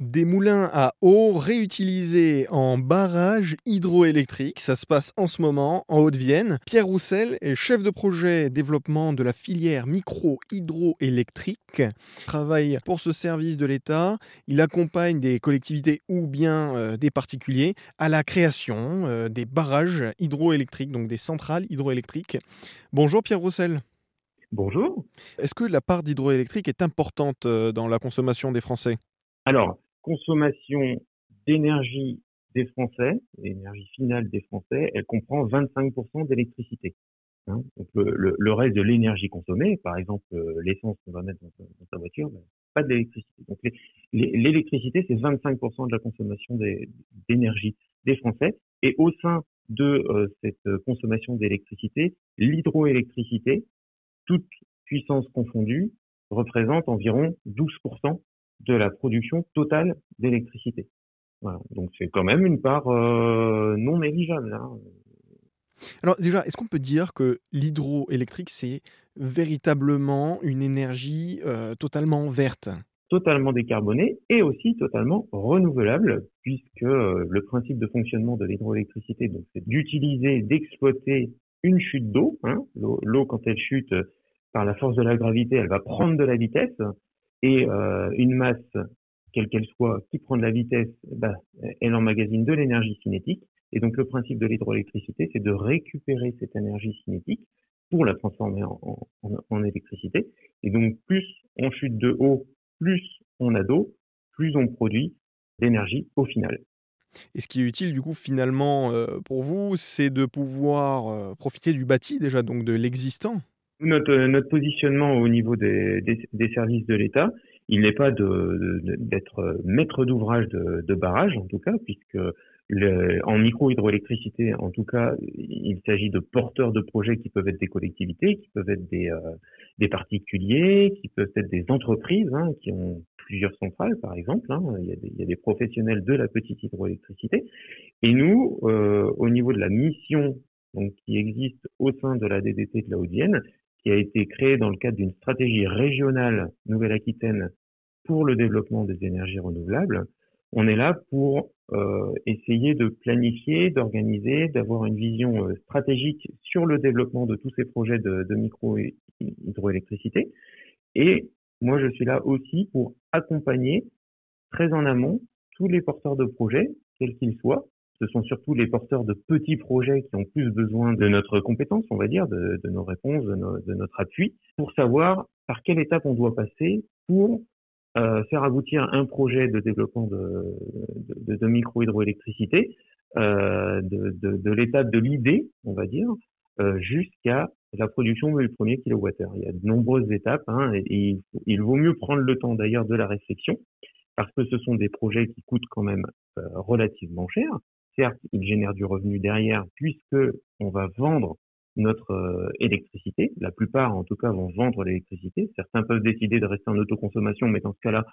Des moulins à eau réutilisés en barrages hydroélectriques. Ça se passe en ce moment en Haute-Vienne. Pierre Roussel est chef de projet développement de la filière micro-hydroélectrique. Travaille pour ce service de l'État. Il accompagne des collectivités ou bien euh, des particuliers à la création euh, des barrages hydroélectriques, donc des centrales hydroélectriques. Bonjour Pierre Roussel. Bonjour. Est-ce que la part d'hydroélectrique est importante euh, dans la consommation des Français? Alors, consommation d'énergie des Français, l'énergie finale des Français, elle comprend 25% d'électricité. Hein. le, reste de l'énergie consommée, par exemple euh, l'essence qu'on va mettre dans, sa voiture, ben, pas d'électricité. Donc l'électricité, c'est 25% de la consommation d'énergie des, Français. Et au sein de euh, cette consommation d'électricité, l'hydroélectricité, toute puissance confondue, représente environ 12% de la production totale d'électricité. Voilà. Donc c'est quand même une part euh, non négligeable. Hein. Alors déjà, est-ce qu'on peut dire que l'hydroélectrique, c'est véritablement une énergie euh, totalement verte? Totalement décarbonée et aussi totalement renouvelable, puisque euh, le principe de fonctionnement de l'hydroélectricité, c'est d'utiliser, d'exploiter une chute d'eau. Hein. L'eau, quand elle chute par la force de la gravité, elle va prendre de la vitesse et euh, une masse, quelle qu'elle soit, qui prend de la vitesse, bah, elle emmagasine de l'énergie cinétique. Et donc le principe de l'hydroélectricité, c'est de récupérer cette énergie cinétique pour la transformer en, électricité. Et donc plus on chute de haut, plus on a d'eau, plus on produit d'énergie au final. Et ce qui est utile du coup finalement euh, pour vous, c'est de pouvoir euh, profiter du bâti déjà, donc de l'existant. Notre, notre positionnement au niveau des, des, services de l'État, il n'est pas d'être maître d'ouvrage de, de barrage, en tout cas, puisque le, en micro-hydroélectricité, en tout cas, il s'agit de porteurs de projets qui peuvent être des collectivités, qui peuvent être des, euh, des particuliers, qui peuvent être des entreprises hein, qui ont plusieurs centrales, par exemple. Hein. Il, y a des, il, y a des, professionnels de la petite hydroélectricité. Et nous, euh, au niveau de la mission donc, qui existe au sein de la DDT de la Haute-Vienne, qui a été créé dans le cadre d'une stratégie régionale Nouvelle-Aquitaine pour le développement des énergies renouvelables. On est là pour euh, essayer de planifier, d'organiser, d'avoir une vision euh, stratégique sur le développement de tous ces projets de, de micro-hydroélectricité. Et moi, je suis là aussi pour accompagner très en amont tous les porteurs de projets, quels qu'ils soient, ce sont surtout les porteurs de petits projets qui ont plus besoin de notre compétence, on va dire, de, nos réponses, de, notre appui, pour savoir par quelle étape on doit passer pour euh, faire aboutir un projet de développement de, micro-hydroélectricité, euh, de, l'étape de l'idée, on va dire, euh, jusqu'à la production du premier kilowattheure. Il y a de nombreuses étapes hein, et, il, vaut mieux prendre le temps d'ailleurs de la réflexion parce que ce sont des projets qui coûtent quand même relativement cher, certes, il génère du revenu derrière puisque on va vendre notre euh, électricité. La plupart, en tout cas, vont vendre l'électricité. Certains peuvent décider de rester en autoconsommation, mais dans ce cas-là,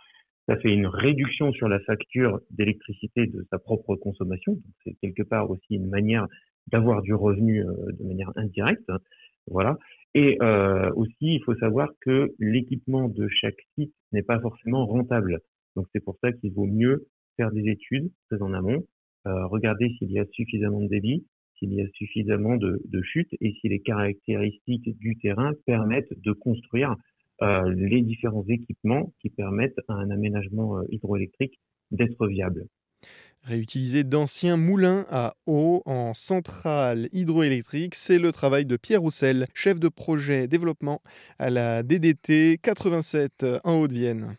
ça fait une réduction sur la facture d'électricité de sa propre consommation. C'est quelque part aussi une manière d'avoir du revenu euh, de manière indirecte. Voilà. Et euh, aussi, il faut savoir que l'équipement de chaque site n'est pas forcément rentable. Donc c'est pour ça qu'il vaut mieux faire des études très en amont euh, regarder s'il y a suffisamment de débit, s'il y a suffisamment de, de chute et si les caractéristiques du terrain permettent de construire euh, les différents équipements qui permettent à un aménagement euh, hydroélectrique d'être viable. Réutiliser d'anciens moulins à eau en centrale hydroélectrique, c'est le travail de Pierre Roussel, chef de projet développement à la DDT 87 en Haute-Vienne.